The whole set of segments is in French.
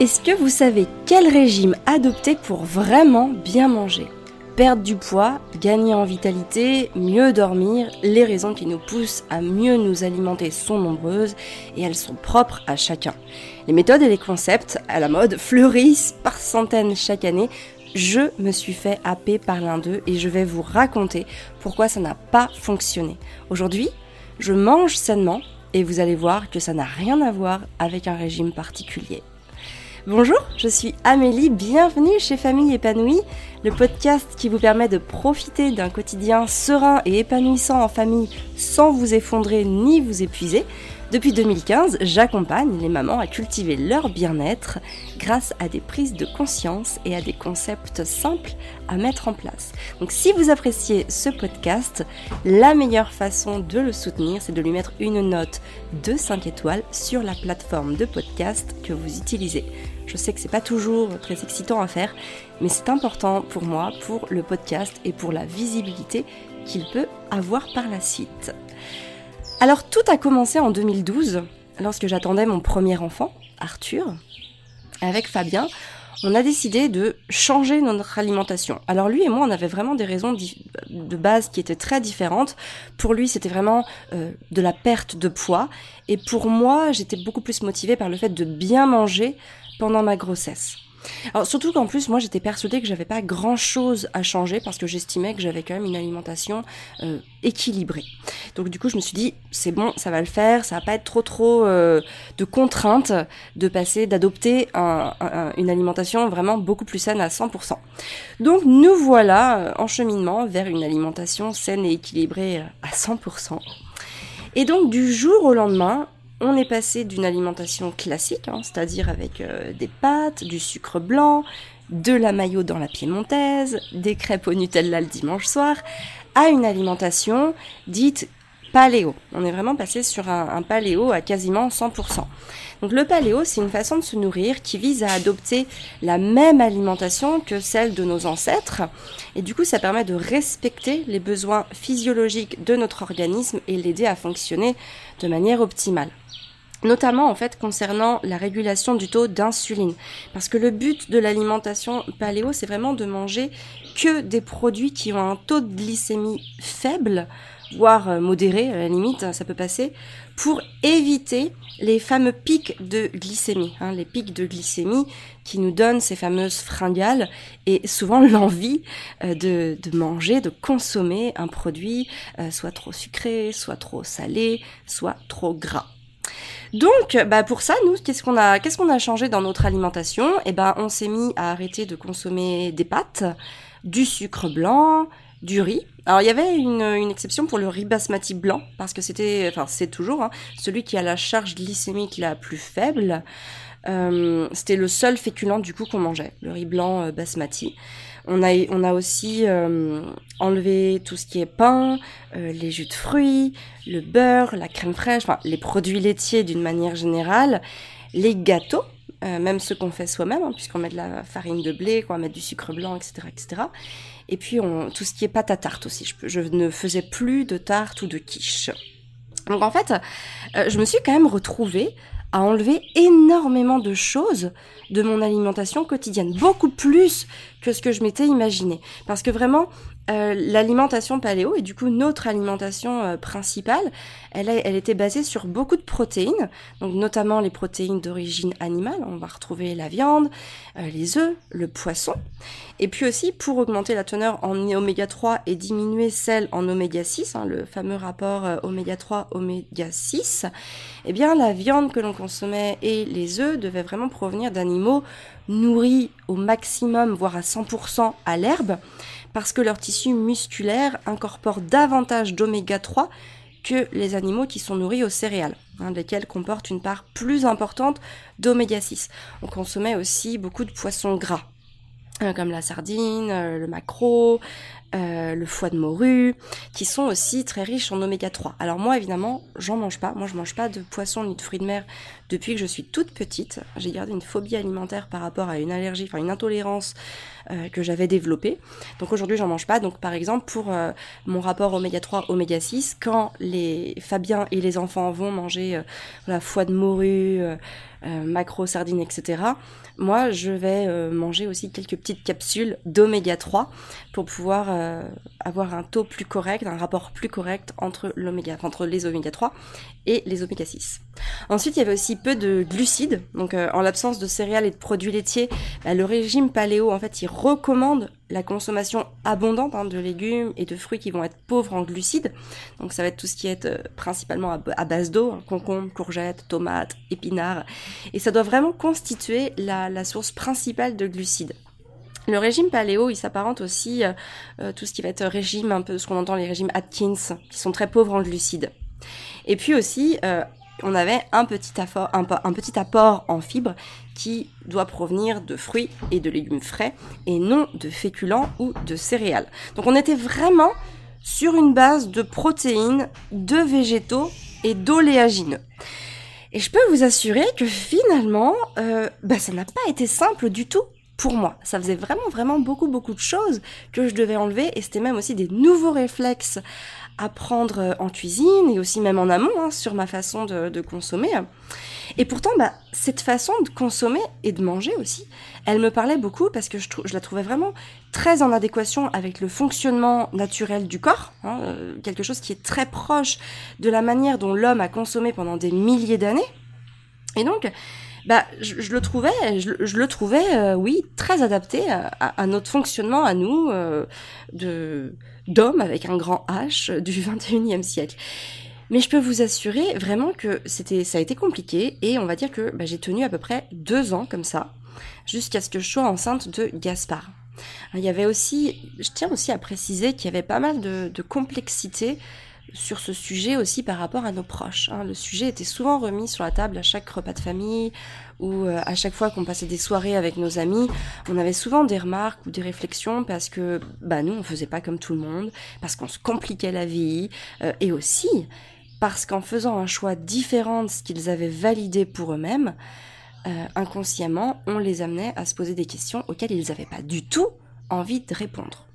Est-ce que vous savez quel régime adopter pour vraiment bien manger? Perdre du poids, gagner en vitalité, mieux dormir, les raisons qui nous poussent à mieux nous alimenter sont nombreuses et elles sont propres à chacun. Les méthodes et les concepts à la mode fleurissent par centaines chaque année. Je me suis fait happer par l'un d'eux et je vais vous raconter pourquoi ça n'a pas fonctionné. Aujourd'hui, je mange sainement et vous allez voir que ça n'a rien à voir avec un régime particulier. Bonjour, je suis Amélie, bienvenue chez Famille épanouie, le podcast qui vous permet de profiter d'un quotidien serein et épanouissant en famille sans vous effondrer ni vous épuiser. Depuis 2015, j'accompagne les mamans à cultiver leur bien-être grâce à des prises de conscience et à des concepts simples à mettre en place. Donc si vous appréciez ce podcast, la meilleure façon de le soutenir, c'est de lui mettre une note de 5 étoiles sur la plateforme de podcast que vous utilisez. Je sais que c'est pas toujours très excitant à faire, mais c'est important pour moi, pour le podcast et pour la visibilité qu'il peut avoir par la suite. Alors tout a commencé en 2012, lorsque j'attendais mon premier enfant, Arthur. Avec Fabien, on a décidé de changer notre alimentation. Alors lui et moi, on avait vraiment des raisons de base qui étaient très différentes. Pour lui, c'était vraiment euh, de la perte de poids. Et pour moi, j'étais beaucoup plus motivée par le fait de bien manger pendant ma grossesse. Alors surtout qu'en plus moi j'étais persuadée que j'avais pas grand chose à changer parce que j'estimais que j'avais quand même une alimentation euh, équilibrée. Donc du coup je me suis dit c'est bon ça va le faire, ça va pas être trop trop euh, de contraintes de passer d'adopter une alimentation vraiment beaucoup plus saine à 100%. Donc nous voilà euh, en cheminement vers une alimentation saine et équilibrée à 100%. Et donc du jour au lendemain, on est passé d'une alimentation classique, hein, c'est-à-dire avec euh, des pâtes, du sucre blanc, de la maillot dans la piémontaise, des crêpes au Nutella le dimanche soir, à une alimentation dite paléo. On est vraiment passé sur un, un paléo à quasiment 100%. Donc le paléo, c'est une façon de se nourrir qui vise à adopter la même alimentation que celle de nos ancêtres. Et du coup, ça permet de respecter les besoins physiologiques de notre organisme et l'aider à fonctionner de manière optimale notamment en fait concernant la régulation du taux d'insuline. Parce que le but de l'alimentation paléo, c'est vraiment de manger que des produits qui ont un taux de glycémie faible, voire euh, modéré, à la limite, ça peut passer, pour éviter les fameux pics de glycémie, hein, les pics de glycémie qui nous donnent ces fameuses fringales et souvent l'envie euh, de, de, manger, de consommer un produit euh, soit trop sucré, soit trop salé, soit trop gras. Donc, bah pour ça, nous, qu'est-ce qu'on a, qu'est-ce qu'on a changé dans notre alimentation? Eh ben, on s'est mis à arrêter de consommer des pâtes, du sucre blanc, du riz. Alors il y avait une, exception pour le riz basmati blanc parce que c'était, enfin c'est toujours hein, celui qui a la charge glycémique la plus faible. Euh, c'était le seul féculent du coup qu'on mangeait, le riz blanc euh, basmati. On a, on a aussi euh, enlevé tout ce qui est pain, les jus de fruits, le beurre, la crème fraîche, enfin les produits laitiers d'une manière générale, les gâteaux, euh, même ceux qu'on fait soi-même, hein, puisqu'on met de la farine de blé, qu'on met du sucre blanc, etc., etc. Et puis on, tout ce qui est pâte à tarte aussi. Je, ne faisais plus de tarte ou de quiche. Donc en fait, je me suis quand même retrouvée à enlever énormément de choses de mon alimentation quotidienne, beaucoup plus que ce que je m'étais imaginé. Parce que vraiment, euh, l'alimentation paléo, et du coup notre alimentation euh, principale, elle, elle était basée sur beaucoup de protéines, donc notamment les protéines d'origine animale, on va retrouver la viande, euh, les œufs, le poisson, et puis aussi pour augmenter la teneur en oméga 3 et diminuer celle en oméga 6, hein, le fameux rapport oméga 3 oméga 6, eh bien la viande que l'on consommait et les œufs devaient vraiment provenir d'animaux nourris au maximum, voire à 100% à l'herbe, parce que leur tissu musculaire incorpore davantage d'oméga 3 que les animaux qui sont nourris aux céréales, hein, lesquels comportent une part plus importante d'oméga 6. On consommait aussi beaucoup de poissons gras, hein, comme la sardine, euh, le maquereau, euh, le foie de morue, qui sont aussi très riches en oméga 3. Alors moi évidemment, j'en mange pas. Moi je mange pas de poisson ni de fruits de mer depuis que je suis toute petite. J'ai gardé une phobie alimentaire par rapport à une allergie, enfin une intolérance euh, que j'avais développée. Donc aujourd'hui j'en mange pas. Donc par exemple pour euh, mon rapport oméga 3 oméga 6, quand les Fabiens et les enfants vont manger la foie de morue, macro sardines, etc moi je vais manger aussi quelques petites capsules d'oméga 3 pour pouvoir euh, avoir un taux plus correct, un rapport plus correct entre les oméga 3 et les oméga 6. Ensuite, il y avait aussi peu de glucides, donc euh, en l'absence de céréales et de produits laitiers, bah, le régime paléo en fait il recommande la consommation abondante hein, de légumes et de fruits qui vont être pauvres en glucides. Donc ça va être tout ce qui est euh, principalement à, base d'eau, hein, concombre, courgettes, tomates, épinards. Et ça doit vraiment constituer la, source principale de glucides. Le régime paléo, il s'apparente aussi euh, euh, tout ce qui va être régime, un peu ce qu'on entend les régimes Atkins, qui sont très pauvres en glucides. Et puis aussi, on avait un petit, apport, un, petit apport en fibres qui doit provenir de fruits et de légumes frais et non de féculents ou de céréales. Donc on était vraiment sur une base de protéines, de végétaux et d'oléagineux. Et je peux vous assurer que finalement, euh, bah, ça n'a pas été simple du tout pour moi. Ça faisait vraiment, vraiment beaucoup, beaucoup de choses que je devais enlever et c'était même aussi des nouveaux réflexes apprendre euh, en cuisine et aussi même en amont hein, sur ma façon de, consommer. Et pourtant, bah, cette façon de consommer et de manger aussi, elle me parlait beaucoup parce que je, je la trouvais vraiment très en adéquation avec le fonctionnement naturel du corps, hein, euh, quelque chose qui est très proche de la manière dont l'homme a consommé pendant des milliers d'années. Et donc, bah, je, le trouvais, je, le trouvais, euh, oui, très adapté à, notre fonctionnement à nous de d'hommes avec un grand H du 21e siècle. Mais je peux vous assurer vraiment que c'était, ça a été compliqué et on va dire que bah, j'ai tenu à peu près deux ans comme ça, jusqu'à ce que je sois enceinte de Gaspard. Il y avait aussi, je tiens aussi à préciser qu'il y avait pas mal de complexité sur ce sujet aussi par rapport à nos proches. Hein. Le sujet était souvent remis sur la table à chaque repas de famille ou euh, à chaque fois qu'on passait des soirées avec nos amis. On avait souvent des remarques ou des réflexions parce que bah nous on faisait pas comme tout le monde, parce qu'on se compliquait la vie euh, et aussi parce qu'en faisant un choix différent de ce qu'ils avaient validé pour eux-mêmes, euh, inconsciemment on les amenait à se poser des questions auxquelles ils n'avaient pas du tout envie de répondre.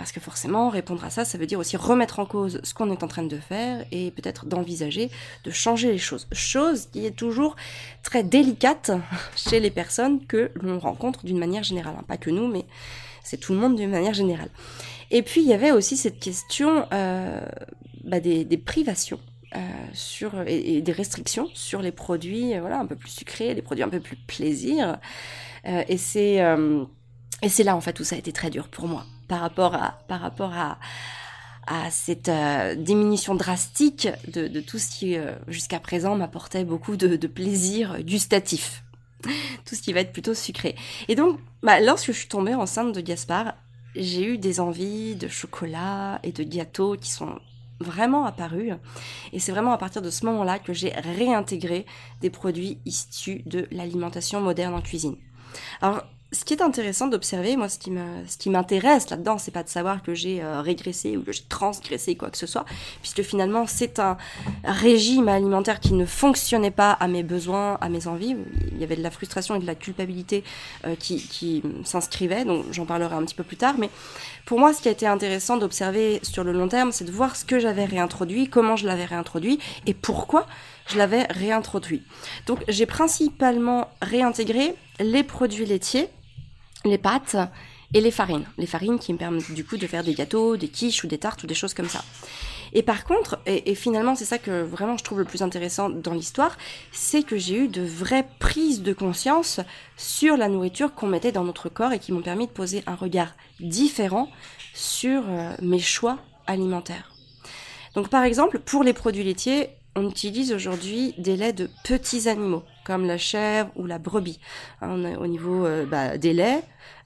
Parce que forcément, répondre à ça, ça veut dire aussi remettre en cause ce qu'on est en train de faire et peut-être d'envisager de changer les choses. Chose qui est toujours très délicate chez les personnes que l'on rencontre d'une manière générale. Hein. Pas que nous, mais c'est tout le monde d'une manière générale. Et puis, il y avait aussi cette question euh, bah, des, privations. Euh, sur et, des restrictions sur les produits voilà un peu plus sucrés les produits un peu plus plaisir euh, et c'est là en fait où ça a été très dur pour moi par rapport à, par rapport à, à cette euh, diminution drastique de, tout ce qui euh, jusqu'à présent m'apportait beaucoup de, plaisir gustatif. tout ce qui va être plutôt sucré. Et donc, bah, lorsque je suis tombée enceinte de Gaspard, j'ai eu des envies de chocolat et de gâteaux qui sont vraiment apparus. Et c'est vraiment à partir de ce moment-là que j'ai réintégré des produits issus de l'alimentation moderne en cuisine. Alors, ce qui est intéressant d'observer, moi, ce qui m'intéresse là-dedans, c'est pas de savoir que j'ai euh, régressé ou que j'ai transgressé quoi que ce soit, puisque finalement c'est un régime alimentaire qui ne fonctionnait pas à mes besoins, à mes envies. Il y avait de la frustration et de la culpabilité euh, qui, qui s'inscrivaient, donc j'en parlerai un petit peu plus tard. Mais pour moi, ce qui a été intéressant d'observer sur le long terme, c'est de voir ce que j'avais réintroduit, comment je l'avais réintroduit et pourquoi je l'avais réintroduit. Donc j'ai principalement réintégré les produits laitiers les pâtes et les farines. Les farines qui me permettent du coup de faire des gâteaux, des quiches ou des tartes ou des choses comme ça. Et par contre, et, finalement c'est ça que vraiment je trouve le plus intéressant dans l'histoire, c'est que j'ai eu de vraies prises de conscience sur la nourriture qu'on mettait dans notre corps et qui m'ont permis de poser un regard différent sur euh, mes choix alimentaires. Donc par exemple, pour les produits laitiers, on utilise aujourd'hui des laits de petits animaux, comme la chèvre ou la brebis. Hein, au niveau euh, bah, des laits,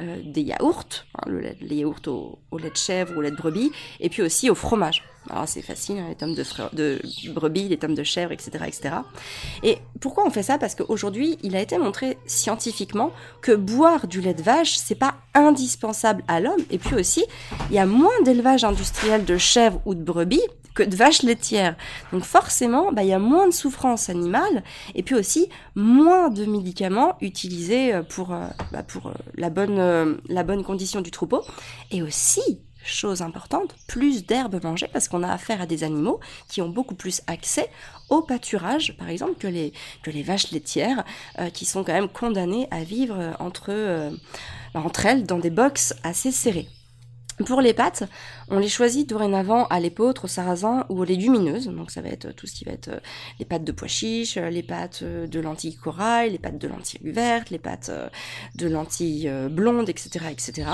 euh, des yaourts, hein, les yaourts au, lait de chèvre ou au lait de brebis, et puis aussi au fromage. Alors c'est facile, hein, les tomes de, de brebis, les tomes de chèvres, etc., etc. Et pourquoi on fait ça? Parce qu'aujourd'hui, il a été montré scientifiquement que boire du lait de vache, c'est pas indispensable à l'homme. Et puis aussi, il y a moins d'élevage industriel de chèvres ou de brebis que de vaches laitières. Donc forcément, bah, il y a moins de souffrance animale et puis aussi moins de médicaments utilisés euh, pour, euh, bah, euh, la, bonne, condition du troupeau. Et aussi, chose importante, plus d'herbes mangées parce qu'on a affaire à des animaux qui ont beaucoup plus accès au pâturage, par exemple, que les, vaches laitières, qui sont quand même condamnées à vivre entre, bah, entre elles dans des boxes assez serrés. Pour les pâtes, on les choisit dorénavant à l'épeautre, au sarrasin ou aux légumineuses. Donc ça va être tout ce qui va être euh, les pâtes de pois chiches, euh, les pâtes euh, de lentilles corail, les pâtes de lentilles vertes, les pâtes de lentilles blondes, etc., etc.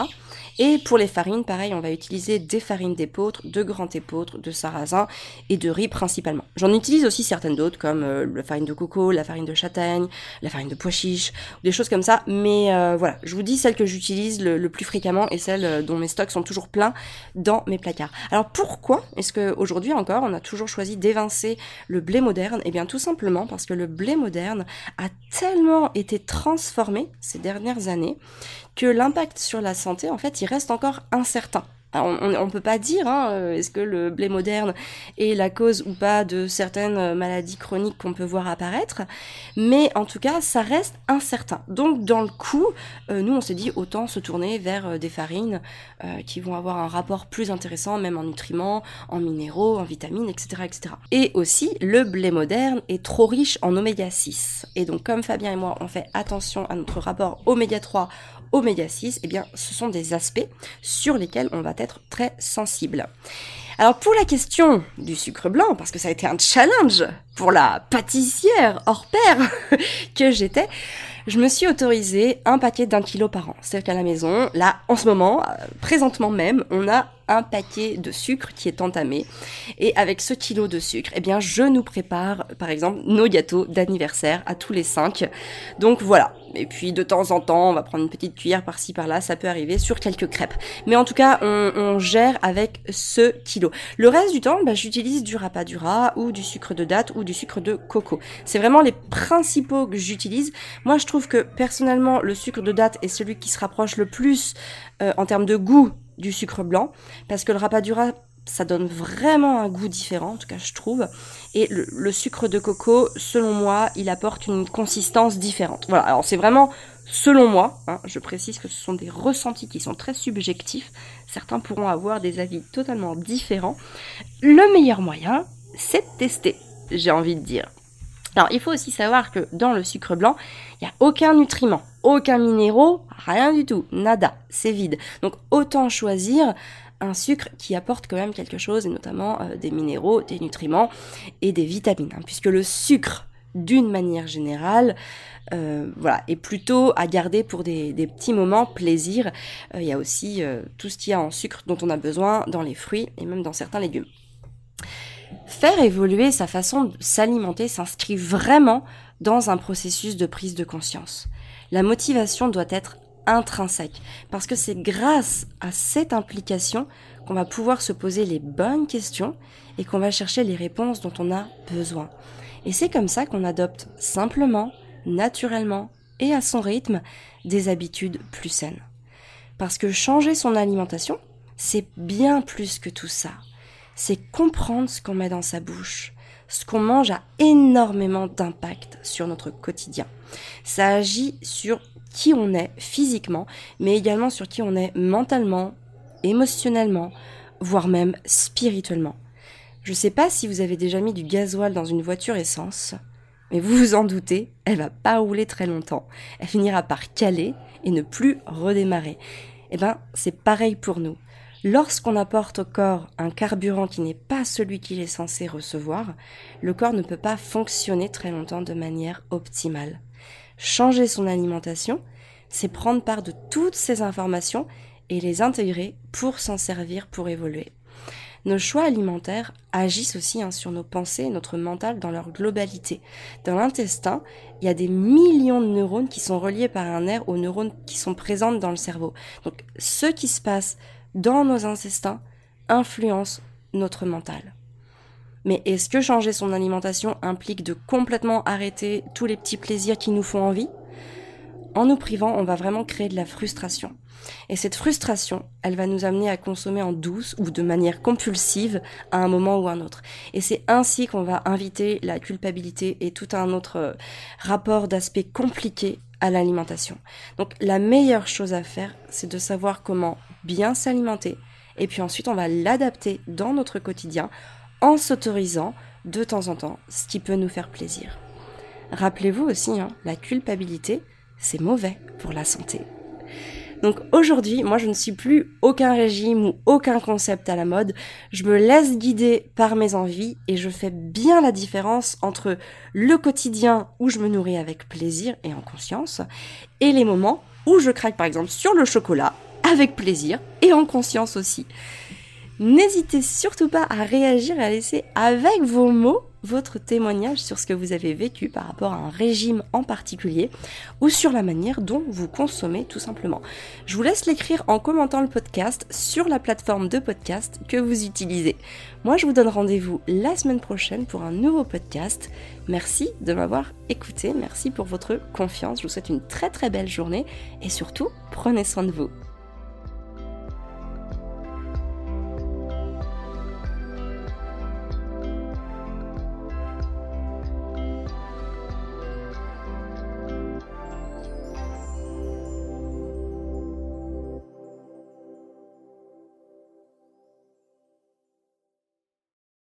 Et pour les farines, pareil, on va utiliser des farines d'épeautre, de grand épeautre, de sarrasin et de riz principalement. J'en utilise aussi certaines d'autres comme la farine de coco, la farine de châtaigne, la farine de pois chiches, des choses comme ça. Mais voilà, je vous dis celles que j'utilise le, le, plus fréquemment et celles dont mes stocks sont toujours pleins dans mes placards. Alors pourquoi est-ce qu'aujourd'hui encore on a toujours choisi d'évincer le blé moderne? Eh bien tout simplement parce que le blé moderne a tellement été transformé ces dernières années que l'impact sur la santé en fait il reste encore incertain on ne peut pas dire hein, euh, est-ce que le blé moderne est la cause ou pas de certaines euh, maladies chroniques qu'on peut voir apparaître, mais en tout cas ça reste incertain. Donc dans le coup, euh, nous on s'est dit autant se tourner vers des farines qui vont avoir un rapport plus intéressant même en nutriments, en minéraux, en vitamines, etc., etc. Et aussi le blé moderne est trop riche en oméga 6. Et donc comme Fabien et moi on fait attention à notre rapport oméga 3 oméga 6, eh bien, ce sont des aspects sur lesquels on va être très sensible. Alors pour la question du sucre blanc, parce que ça a été un challenge pour la pâtissière hors pair que j'étais, je me suis autorisé un paquet d'un kilo par an. C'est-à-dire qu'à la maison, là, en ce moment, euh, présentement même, on a un paquet de sucre qui est entamé. Et avec ce kilo de sucre, eh bien, je nous prépare, par exemple, nos gâteaux d'anniversaire à tous les cinq. Donc voilà. Et puis de temps en temps, on va prendre une petite cuillère par-ci par-là, ça peut arriver sur quelques crêpes. Mais en tout cas, on, gère avec ce kilo. Le reste du temps, bah, j'utilise du rapadura ou du sucre de date ou du sucre de coco. C'est vraiment les principaux que j'utilise. Moi, je trouve que personnellement, le sucre de date est celui qui se rapproche le plus euh, en termes de goût du sucre blanc, parce que le rapadura, ça donne vraiment un goût différent, en tout cas je trouve. Et le, sucre de coco, selon moi, il apporte une consistance différente. Voilà, alors c'est vraiment selon moi, hein, je précise que ce sont des ressentis qui sont très subjectifs, certains pourront avoir des avis totalement différents. Le meilleur moyen, c'est de tester, j'ai envie de dire. Alors il faut aussi savoir que dans le sucre blanc, il n'y a aucun nutriment, aucun minéraux, rien du tout, nada, c'est vide. Donc autant choisir un sucre qui apporte quand même quelque chose, et notamment euh, des minéraux, des nutriments et des vitamines. Hein, puisque le sucre, d'une manière générale, euh, voilà, est plutôt à garder pour des, petits moments plaisir. Euh, il y a aussi tout ce qu'il y a en sucre dont on a besoin dans les fruits et même dans certains légumes. Faire évoluer sa façon de s'alimenter s'inscrit vraiment dans un processus de prise de conscience. La motivation doit être intrinsèque, parce que c'est grâce à cette implication qu'on va pouvoir se poser les bonnes questions et qu'on va chercher les réponses dont on a besoin. Et c'est comme ça qu'on adopte simplement, naturellement et à son rythme des habitudes plus saines. Parce que changer son alimentation, c'est bien plus que tout ça c'est comprendre ce qu'on met dans sa bouche. Ce qu'on mange a énormément d'impact sur notre quotidien. Ça agit sur qui on est physiquement, mais également sur qui on est mentalement, émotionnellement, voire même spirituellement. Je ne sais pas si vous avez déjà mis du gasoil dans une voiture essence, mais vous vous en doutez, elle va pas rouler très longtemps. Elle finira par caler et ne plus redémarrer. Eh ben, c'est pareil pour nous. Lorsqu'on apporte au corps un carburant qui n'est pas celui qu'il est censé recevoir, le corps ne peut pas fonctionner très longtemps de manière optimale. Changer son alimentation, c'est prendre part de toutes ces informations et les intégrer pour s'en servir, pour évoluer. Nos choix alimentaires agissent aussi hein, sur nos pensées et notre mental dans leur globalité. Dans l'intestin, il y a des millions de neurones qui sont reliés par un nerf aux neurones qui sont présentes dans le cerveau. Donc ce qui se passe dans nos intestins influence notre mental. Mais est-ce que changer son alimentation implique de complètement arrêter tous les petits plaisirs qui nous font envie? En nous privant, on va vraiment créer de la frustration. Et cette frustration, elle va nous amener à consommer en douce ou de manière compulsive à un moment ou un autre. Et c'est ainsi qu'on va inviter la culpabilité et tout un autre euh, rapport d'aspect compliqué à l'alimentation. Donc la meilleure chose à faire, c'est de savoir comment bien s'alimenter et puis ensuite on va l'adapter dans notre quotidien en s'autorisant de temps en temps ce qui peut nous faire plaisir. Rappelez-vous aussi, hein, la culpabilité, c'est mauvais pour la santé. Donc aujourd'hui, moi je ne suis plus aucun régime ou aucun concept à la mode. Je me laisse guider par mes envies et je fais bien la différence entre le quotidien où je me nourris avec plaisir et en conscience et les moments où je craque par exemple sur le chocolat avec plaisir et en conscience aussi. N'hésitez surtout pas à réagir et à laisser avec vos mots votre témoignage sur ce que vous avez vécu par rapport à un régime en particulier ou sur la manière dont vous consommez tout simplement. Je vous laisse l'écrire en commentant le podcast sur la plateforme de podcast que vous utilisez. Moi, je vous donne rendez-vous la semaine prochaine pour un nouveau podcast. Merci de m'avoir écouté, merci pour votre confiance. Je vous souhaite une très très belle journée et surtout, prenez soin de vous.